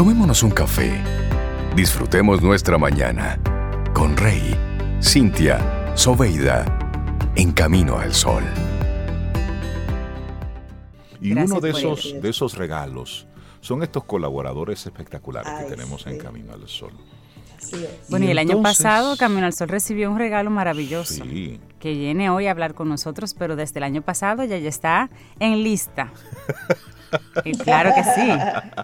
Tomémonos un café. Disfrutemos nuestra mañana con Rey, Cintia, Soveida, en camino al sol. Y uno de esos, de esos regalos son estos colaboradores espectaculares que tenemos en Camino al Sol. Bueno, y el año pasado Camino al Sol recibió un regalo maravilloso. Que viene hoy a hablar con nosotros, pero desde el año pasado ya, ya está en lista. y claro que sí,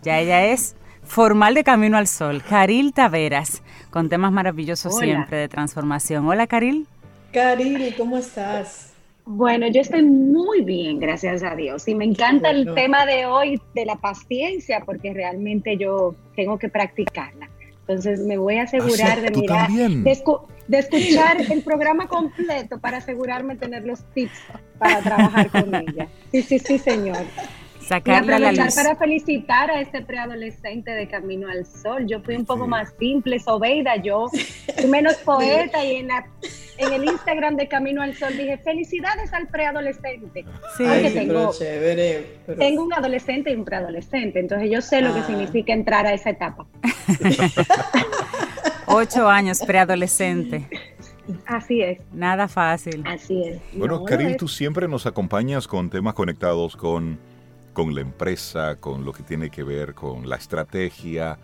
ya ella es formal de Camino al Sol, Caril Taveras, con temas maravillosos siempre de transformación. Hola, Caril. Caril, ¿cómo estás? Bueno, yo estoy muy bien, gracias a Dios. Y me encanta el tema de hoy de la paciencia, porque realmente yo tengo que practicarla. Entonces me voy a asegurar de mirar, de, escuchar el programa completo para asegurarme de tener los tips para trabajar con ella. Sí, sí, sí, señor. Sacarla y aprovechar para felicitar a este preadolescente de Camino al Sol. Yo fui un poco más simple, sobeida, yo fui menos poeta y en, en el Instagram de Camino al Sol dije felicidades al preadolescente. Sí, tengo, tengo un adolescente y un preadolescente, entonces yo sé lo que ah. significa entrar a esa etapa. Ocho años preadolescente. Así es. Nada fácil. Así es. Bueno, Karim, tú siempre nos acompañas con temas conectados con con la empresa, con lo que tiene que ver con la estrategia,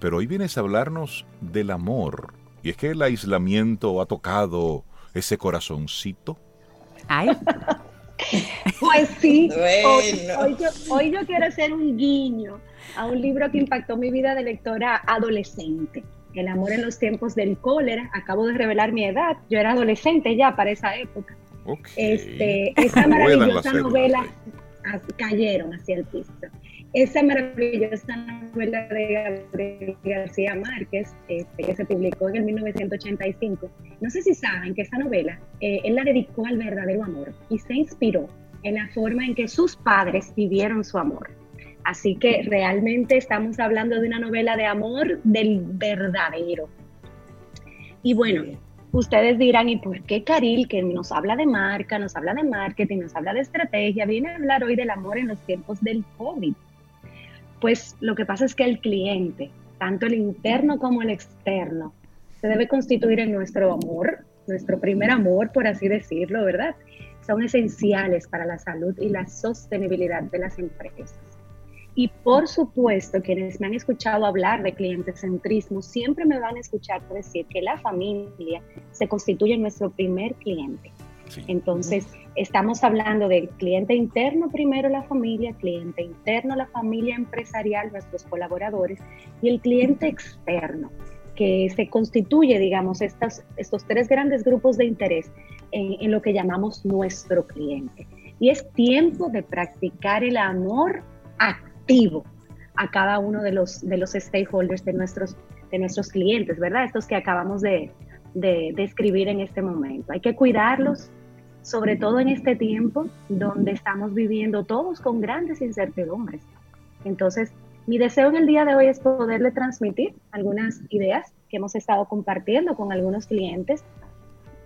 pero hoy vienes a hablarnos del amor. Y es que el aislamiento ha tocado ese corazoncito. Ay. Pues sí, hoy, yo, quiero hacer un guiño a un libro que impactó mi vida de lectora adolescente. El amor en los tiempos del cólera. Acabo de revelar mi edad. Yo era adolescente ya para esa época. Este, esa maravillosa novela cayeron hacia el piso. Esa maravillosa novela de Gabriel García Márquez, este, que se publicó en el 1985, no sé si saben que esa novela eh, él la dedicó al verdadero amor y se inspiró en la forma en que sus padres vivieron su amor. Así que realmente estamos hablando de una novela de amor del verdadero. Y bueno, Ustedes dirán, ¿y por qué Caril, que nos habla de marca, nos habla de marketing, nos habla de estrategia, viene a hablar hoy del amor en los tiempos del COVID? Pues lo que pasa es que el cliente, tanto el interno como el externo, se debe constituir en nuestro amor, nuestro primer amor, por así decirlo, ¿verdad? Son esenciales para la salud y la sostenibilidad de las empresas. Y por supuesto, quienes me han escuchado hablar de cliente centrismo siempre me van a escuchar decir que la familia se constituye nuestro primer cliente. Entonces, estamos hablando del cliente interno primero la familia, cliente interno la familia empresarial, nuestros colaboradores, y el cliente externo, que se constituye, digamos, estos, estos tres grandes grupos de interés en, en lo que llamamos nuestro cliente. Y es tiempo de practicar el amor activo a cada uno de los, de los stakeholders de nuestros, de nuestros clientes, ¿verdad? Estos que acabamos de, de describir en este momento. Hay que cuidarlos, sobre todo en este tiempo donde estamos viviendo todos con grandes incertidumbres. Entonces, mi deseo en el día de hoy es poderle transmitir algunas ideas que hemos estado compartiendo con algunos clientes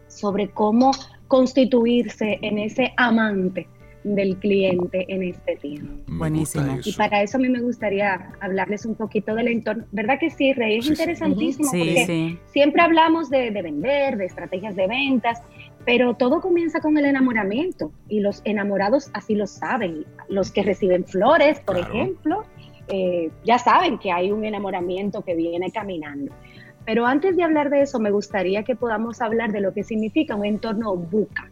sobre cómo constituirse en ese amante del cliente en este tiempo. Buenísimo. Y para eso a mí me gustaría hablarles un poquito del entorno. ¿Verdad que sí, Rey? Es interesantísimo porque siempre hablamos de, vender, de estrategias de ventas, pero todo comienza con el enamoramiento y los enamorados así lo saben. Los que reciben flores, por ejemplo, eh, ya saben que hay un enamoramiento que viene caminando. Pero antes de hablar de eso, me gustaría que podamos hablar de lo que significa un entorno buca.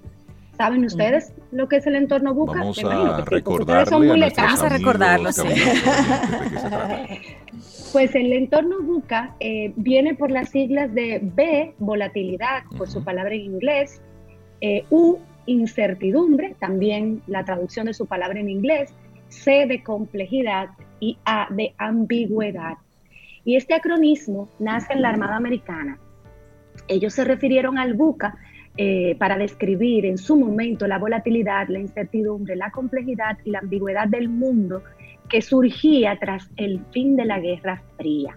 ¿Saben ustedes lo que es el entorno buca? Vamos a recordarlo. Vamos a recordarlo, sí. Pues el entorno buca eh, viene por las siglas de B, volatilidad, por su palabra en inglés, eh, U, incertidumbre, también la traducción de su palabra en inglés, C de complejidad y A de ambigüedad. Y este acronismo nace en la Armada Americana. Ellos se refirieron al buca eh, para describir en su momento la volatilidad, la incertidumbre, la complejidad y la ambigüedad del mundo que surgía tras el fin de la Guerra Fría.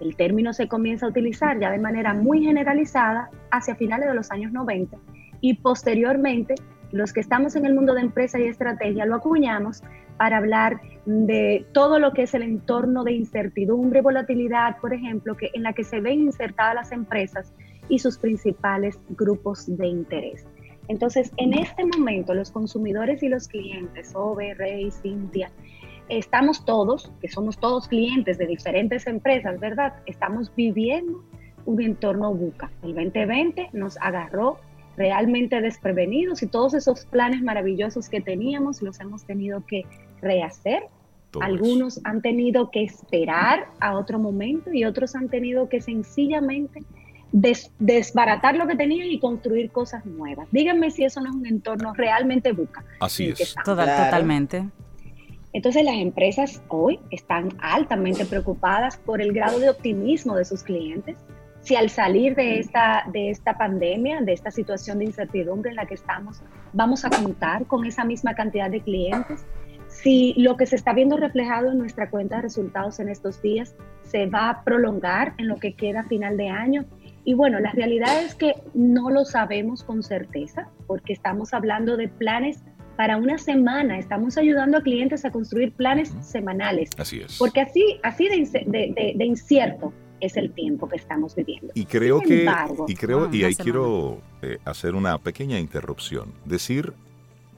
El término se comienza a utilizar ya de manera muy generalizada hacia finales de los años 90 y posteriormente los que estamos en el mundo de empresa y estrategia lo acuñamos para hablar de todo lo que es el entorno de incertidumbre volatilidad, por ejemplo, que, en la que se ven insertadas las empresas y sus principales grupos de interés. Entonces, en este momento, los consumidores y los clientes, Ove, Rey, Cintia, estamos todos, que somos todos clientes de diferentes empresas, ¿verdad? Estamos viviendo un entorno buca. El 2020 nos agarró realmente desprevenidos y todos esos planes maravillosos que teníamos los hemos tenido que rehacer. Algunos han tenido que esperar a otro momento y otros han tenido que sencillamente desbaratar lo que tenían y construir cosas nuevas. Díganme si eso no es un entorno realmente buca. Así es. Totalmente. Entonces las empresas hoy están altamente preocupadas por el grado de optimismo de sus clientes. Si al salir de esta, de esta pandemia, de esta situación de incertidumbre en la que estamos, vamos a contar con esa misma cantidad de clientes. Si lo que se está viendo reflejado en nuestra cuenta de resultados en estos días se va a prolongar en lo que queda a final de año y bueno, la realidad es que no lo sabemos con certeza porque estamos hablando de planes para una semana. Estamos ayudando a clientes a construir planes semanales. Así es. Porque así, así de, incierto es el tiempo que estamos viviendo. Y creo que, y creo, y ahí quiero eh, hacer una pequeña interrupción. Decir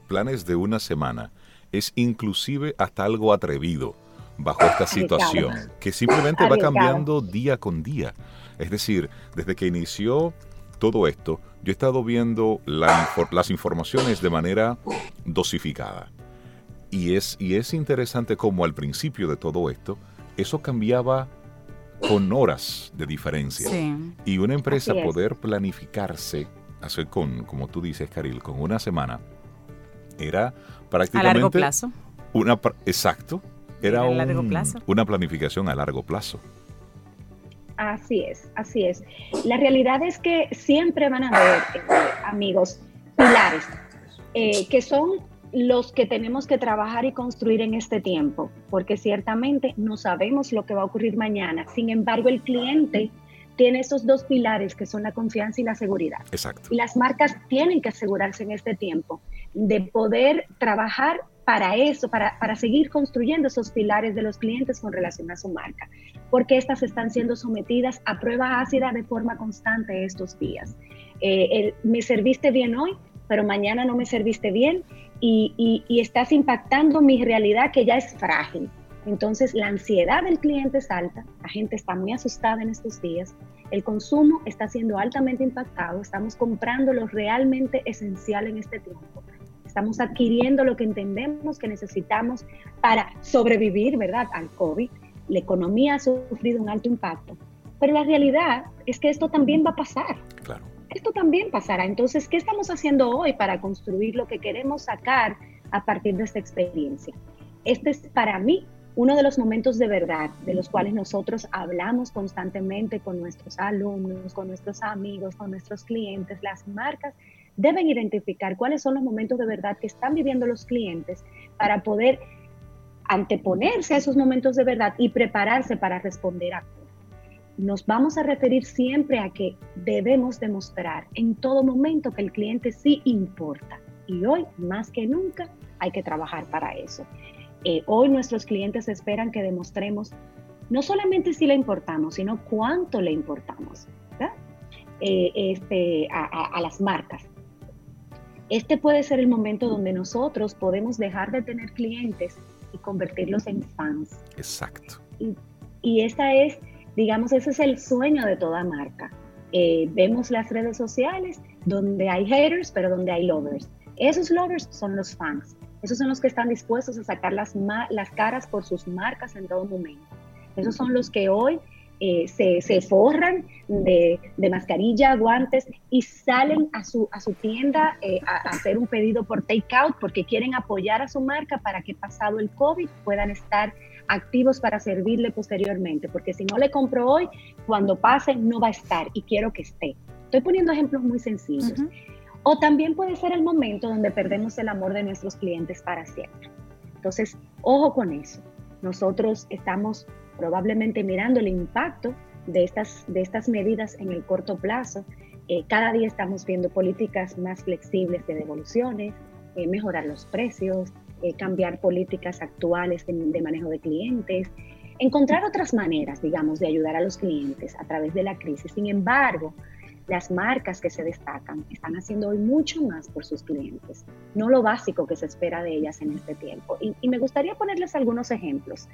planes de una semana es inclusive hasta algo atrevido bajo esta situación, que simplemente va cambiando día con día. Es decir, desde que inició todo esto, yo he estado viendo las informaciones de manera dosificada. Y es, y es interesante como al principio de todo esto, eso cambiaba con horas de diferencia. Y una empresa poder planificarse, hacer con, como tú dices, Caril, con una semana, era prácticamente... A largo plazo. Una, exacto. Era una planificación a largo plazo. Así es, así es. La realidad es que siempre van a haber, eh, amigos, pilares, eh, que son los que tenemos que trabajar y construir en este tiempo, porque ciertamente no sabemos lo que va a ocurrir mañana. Sin embargo, el cliente tiene esos dos pilares que son la confianza y la seguridad. Exacto. Y las marcas tienen que asegurarse en este tiempo de poder trabajar para eso, para, para, seguir construyendo esos pilares de los clientes con relación a su marca, porque estas están siendo sometidas a prueba ácida de forma constante estos días. Eh, me serviste bien hoy, pero mañana no me serviste bien y, y, y estás impactando mi realidad que ya es frágil. Entonces la ansiedad del cliente es alta, la gente está muy asustada en estos días, el consumo está siendo altamente impactado, estamos comprando lo realmente esencial en este tiempo estamos adquiriendo lo que entendemos que necesitamos para sobrevivir, ¿verdad?, al COVID. La economía ha sufrido un alto impacto, pero la realidad es que esto también va a pasar. Claro. Esto también pasará. Entonces, ¿qué estamos haciendo hoy para construir lo que queremos sacar a partir de esta experiencia? Este es para mí uno de los momentos de verdad de los cuales nosotros hablamos constantemente con nuestros alumnos, con nuestros amigos, con nuestros clientes, las marcas deben identificar cuáles son los momentos de verdad que están viviendo los clientes para poder anteponerse a esos momentos de verdad y prepararse para responder a nos vamos a referir siempre a que debemos demostrar en todo momento que el cliente sí importa. Y hoy, más que nunca, hay que trabajar para eso. Eh, hoy nuestros clientes esperan que demostremos no solamente si le importamos, sino cuánto le importamos eh, este, a las marcas este puede ser el momento donde nosotros podemos dejar de tener clientes y convertirlos en fans. Exacto. Y, y esa es, digamos, ese es el sueño de toda marca. Eh, vemos las redes sociales donde hay haters, pero donde hay lovers. Esos lovers son los fans. Esos son los que están dispuestos a sacar las, las caras por sus marcas en todo momento. Esos son los que hoy eh, se, forran de, mascarilla, guantes y salen a su, a su tienda eh, a, hacer un pedido por takeout porque quieren apoyar a su marca para que pasado el COVID puedan estar activos para servirle posteriormente, porque si no le compro hoy, cuando pase no va a estar y quiero que esté. Estoy poniendo ejemplos muy sencillos. O también puede ser el momento donde perdemos el amor de nuestros clientes para siempre. Entonces, ojo con eso. Nosotros estamos probablemente mirando el impacto de estas, de estas medidas en el corto plazo. Eh, cada día estamos viendo políticas más flexibles de devoluciones, eh, mejorar los precios, eh, cambiar políticas actuales de, manejo de clientes, encontrar otras maneras, digamos, de ayudar a los clientes a través de la crisis. Sin embargo, las marcas que se destacan están haciendo hoy mucho más por sus clientes, no lo básico que se espera de ellas en este tiempo. Y, me gustaría ponerles algunos ejemplos.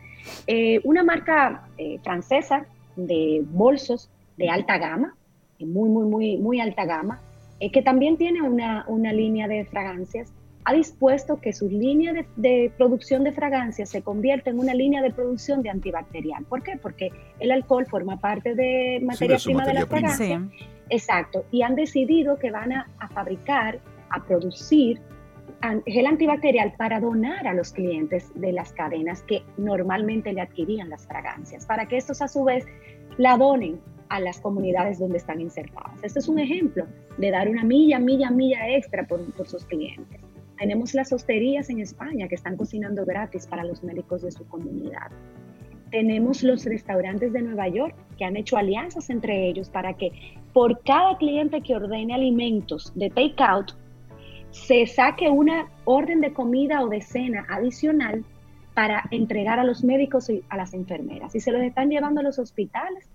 Eh, una marca eh, francesa de bolsos de alta gama, muy, muy, muy, muy alta gama, eh, que también tiene una, una, línea de fragancias, ha dispuesto que su línea de, producción de fragancias se convierta en una línea de producción de antibacterial. ¿Por qué? Porque el alcohol forma parte de materia prima de la fragancia. Exacto. Y han decidido que van a, fabricar, a producir gel antibacterial para donar a los clientes de las cadenas que normalmente le adquirían las fragancias, para que estos a su vez la donen a las comunidades donde están insertadas. Este es un ejemplo de dar una milla, milla, milla extra por sus clientes. Tenemos las hosterías en España que están cocinando gratis para los médicos de su comunidad. Tenemos los restaurantes de Nueva York que han hecho alianzas entre ellos para que por cada cliente que ordene alimentos de takeout, se saque una orden de comida o de cena adicional para entregar a los médicos y a las enfermeras. Y se los están llevando a los hospitales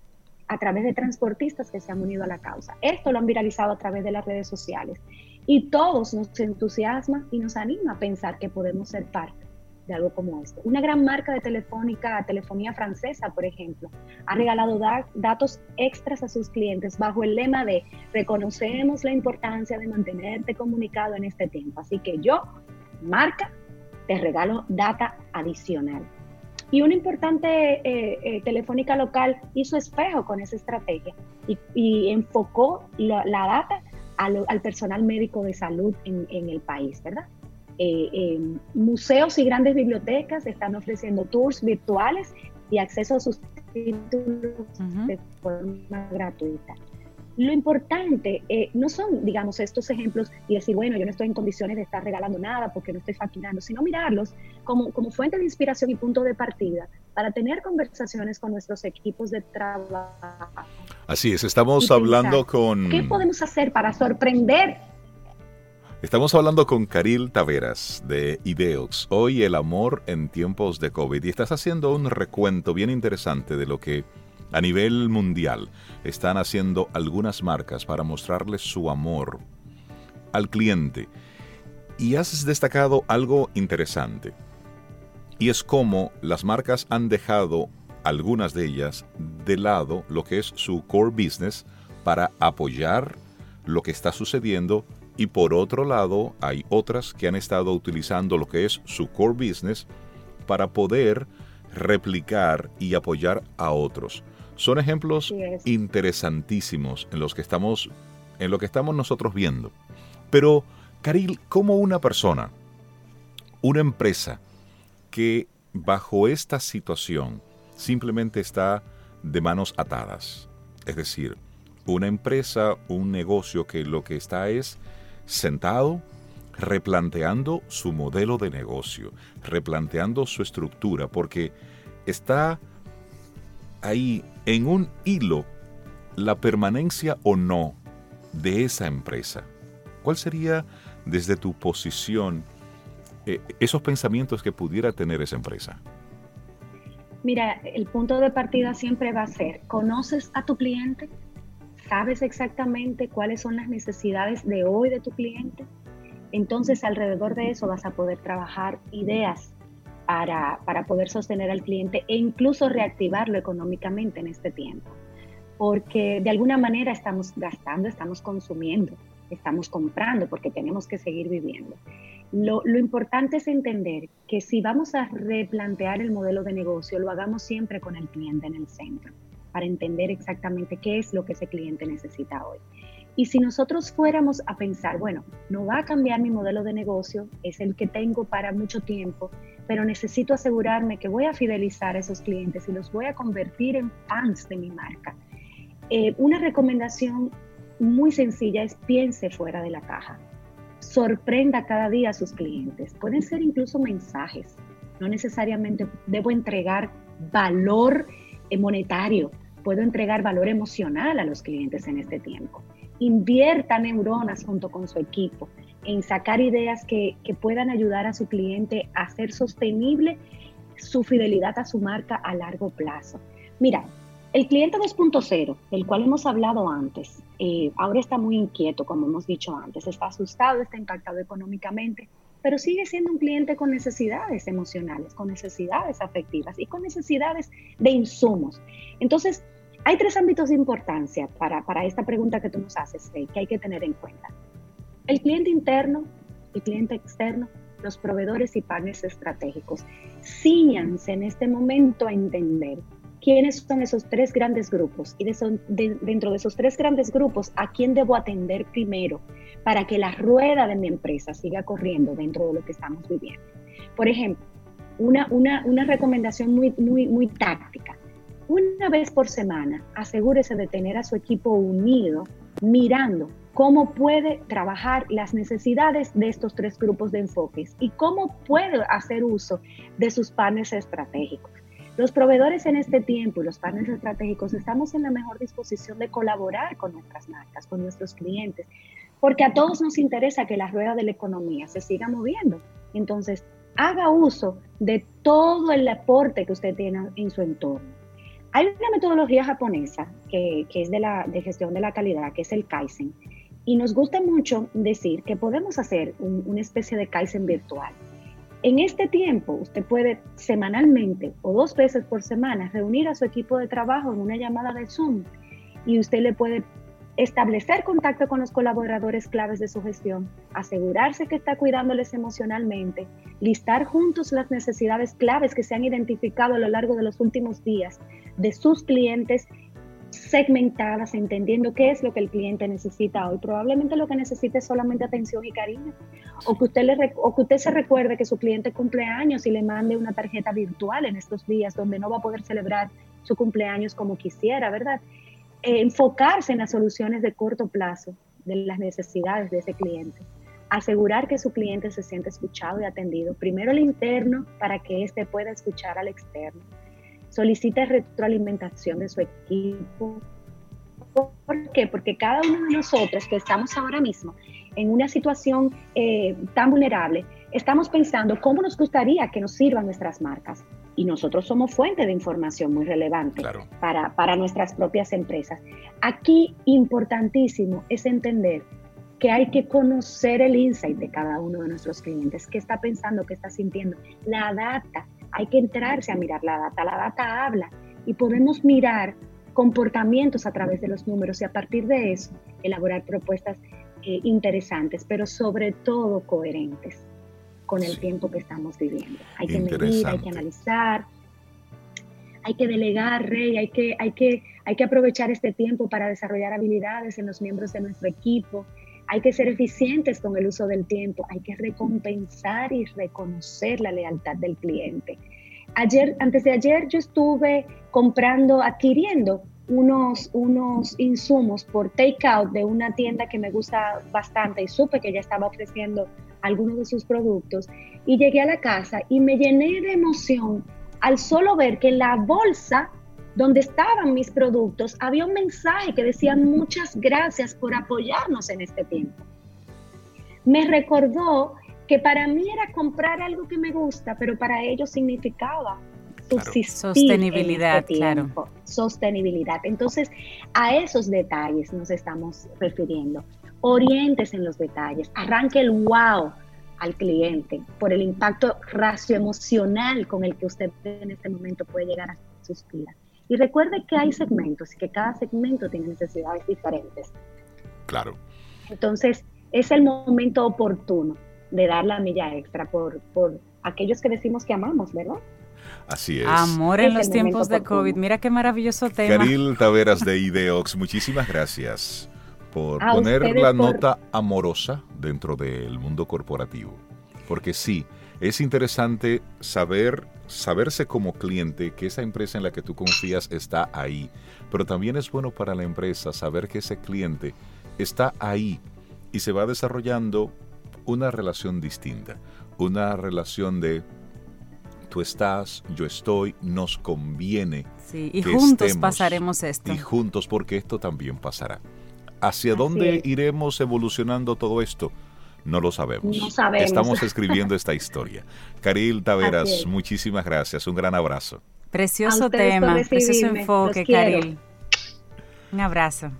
a través de transportistas que se han unido a la causa. Esto lo han viralizado a través de las redes sociales. Y todos nos entusiasma y nos anima a pensar que podemos ser parte de algo como esto. Una gran marca de telefónica, telefonía francesa, por ejemplo, ha regalado datos extras a sus clientes bajo el lema de reconocemos la importancia de mantenerte comunicado en este tiempo. Así que yo, marca, te regalo data adicional. Y una importante eh, eh, telefónica local hizo espejo con esa estrategia y, enfocó la, data al, personal médico de salud en, en el país, ¿verdad? Eh, museos y grandes bibliotecas están ofreciendo tours virtuales y acceso a sus títulos de forma gratuita. Lo importante eh, no son, digamos, estos ejemplos y decir, bueno, yo no estoy en condiciones de estar regalando nada porque no estoy facturando, sino mirarlos como, como fuente de inspiración y punto de partida para tener conversaciones con nuestros equipos de trabajo. Así es, estamos hablando con... ¿Qué podemos hacer para sorprender Estamos hablando con Caril Taveras de Ideox. Hoy el amor en tiempos de COVID. Y estás haciendo un recuento bien interesante de lo que a nivel mundial están haciendo algunas marcas para mostrarles su amor al cliente. Y has destacado algo interesante. Y es cómo las marcas han dejado, algunas de ellas, de lado lo que es su core business para apoyar lo que está sucediendo y por otro lado, hay otras que han estado utilizando lo que es su core business para poder replicar y apoyar a otros. Son ejemplos interesantísimos en los que estamos en lo que estamos nosotros viendo. Pero Caril, ¿cómo una persona, una empresa que bajo esta situación simplemente está de manos atadas, es decir, una empresa, un negocio que lo que está es sentado replanteando su modelo de negocio, replanteando su estructura, porque está ahí en un hilo la permanencia o no de esa empresa. ¿Cuál sería desde tu posición eh, esos pensamientos que pudiera tener esa empresa? Mira, el punto de partida siempre va a ser, ¿conoces a tu cliente? Sabes exactamente cuáles son las necesidades de hoy de tu cliente, entonces alrededor de eso vas a poder trabajar ideas para, para poder sostener al cliente e incluso reactivarlo económicamente en este tiempo. Porque de alguna manera estamos gastando, estamos consumiendo, estamos comprando porque tenemos que seguir viviendo. Lo, lo, importante es entender que si vamos a replantear el modelo de negocio, lo hagamos siempre con el cliente en el centro para entender exactamente qué es lo que ese cliente necesita hoy. Y si nosotros fuéramos a pensar, bueno, no va a cambiar mi modelo de negocio, es el que tengo para mucho tiempo, pero necesito asegurarme que voy a fidelizar a esos clientes y los voy a convertir en fans de mi marca. Eh, una recomendación muy sencilla es piense fuera de la caja. Sorprenda cada día a sus clientes. Pueden ser incluso mensajes. No necesariamente debo entregar valor monetario, puedo entregar valor emocional a los clientes en este tiempo. Invierta neuronas junto con su equipo en sacar ideas que, que puedan ayudar a su cliente a hacer sostenible su fidelidad a su marca a largo plazo. Mira, el cliente 2.0, del cual hemos hablado antes, eh, ahora está muy inquieto, como hemos dicho antes, está asustado, está impactado económicamente, pero sigue siendo un cliente con necesidades emocionales, con necesidades afectivas y con necesidades de insumos. Entonces, hay tres ámbitos de importancia para, para esta pregunta que tú nos haces, Faye, que hay que tener en cuenta. El cliente interno, el cliente externo, los proveedores y partners estratégicos. Cíñanse en este momento a entender quiénes son esos tres grandes grupos y dentro de esos tres grandes grupos, a quién debo atender primero para que la rueda de mi empresa siga corriendo dentro de lo que estamos viviendo. Por ejemplo, una, una, recomendación muy, muy, muy táctica. Una vez por semana, asegúrese de tener a su equipo unido mirando cómo puede trabajar las necesidades de estos tres grupos de enfoques y cómo puede hacer uso de sus partners estratégicos. Los proveedores en este tiempo y los partners estratégicos estamos en la mejor disposición de colaborar con nuestras marcas, con nuestros clientes, porque a todos nos interesa que la rueda de la economía se siga moviendo. Entonces, haga uso de todo el aporte que usted tiene en su entorno. Hay una metodología japonesa que, es de, la, gestión de la calidad, que es el Kaizen, y nos gusta mucho decir que podemos hacer una especie de Kaizen virtual. En este tiempo, usted puede semanalmente o dos veces por semana reunir a su equipo de trabajo en una llamada de Zoom y usted le puede establecer contacto con los colaboradores claves de su gestión, asegurarse que está cuidándoles emocionalmente, listar juntos las necesidades claves que se han identificado a lo largo de los últimos días de sus clientes segmentadas, entendiendo qué es lo que el cliente necesita hoy. Probablemente lo que necesite es solamente atención y cariño. O que usted, le, o que usted se recuerde que su cliente cumple años y le mande una tarjeta virtual en estos días donde no va a poder celebrar su cumpleaños como quisiera, ¿verdad? Eh, enfocarse en las soluciones de corto plazo de las necesidades de ese cliente. Asegurar que su cliente se siente escuchado y atendido. Primero el interno para que éste pueda escuchar al externo solicite retroalimentación de su equipo. ¿Por qué? Porque cada uno de nosotros que estamos ahora mismo en una situación eh, tan vulnerable, estamos pensando cómo nos gustaría que nos sirvan nuestras marcas. Y nosotros somos fuente de información muy relevante para, para nuestras propias empresas. Aquí, importantísimo es entender que hay que conocer el insight de cada uno de nuestros clientes, qué está pensando, qué está sintiendo. La data hay que entrarse a mirar la data. La data habla y podemos mirar comportamientos a través de los números y a partir de eso elaborar propuestas eh, interesantes, pero sobre todo coherentes con el tiempo que estamos viviendo. Hay que medir, hay que analizar, hay que delegar, Rey, hay que, hay, que, hay que aprovechar este tiempo para desarrollar habilidades en los miembros de nuestro equipo, hay que ser eficientes con el uso del tiempo, hay que recompensar y reconocer la lealtad del cliente. Ayer, antes de ayer, yo estuve comprando, adquiriendo unos, unos insumos por takeout de una tienda que me gusta bastante y supe que ya estaba ofreciendo algunos de sus productos y llegué a la casa y me llené de emoción al solo ver que la bolsa donde estaban mis productos, había un mensaje que decía muchas gracias por apoyarnos en este tiempo. Me recordó que para mí era comprar algo que me gusta, pero para ellos significaba Sostenibilidad, este claro. Sostenibilidad. Entonces, a esos detalles nos estamos refiriendo. Orientes en los detalles. Arranque el wow al cliente por el impacto racioemocional con el que usted en este momento puede llegar a suspirar. Y recuerde que hay segmentos y que cada segmento tiene necesidades diferentes. Claro. Entonces, es el momento oportuno de dar la milla extra por, por aquellos que decimos que amamos, ¿verdad? Así es. Amor en los tiempos de COVID. Mira qué maravilloso tema. Caril Taveras de Ideox, muchísimas gracias por poner la nota amorosa dentro del mundo corporativo. Porque sí, es interesante saber, saberse como cliente que esa empresa en la que tú confías está ahí, pero también es bueno para la empresa saber que ese cliente está ahí y se va desarrollando una relación distinta, una relación de tú estás, yo estoy, nos conviene. Sí, y juntos pasaremos esto. Y juntos porque esto también pasará. ¿Hacia dónde iremos evolucionando todo esto? No lo sabemos. Estamos escribiendo esta historia. Caril Taveras, muchísimas gracias. Un gran abrazo. Precioso tema, precioso enfoque, Caril. Un abrazo.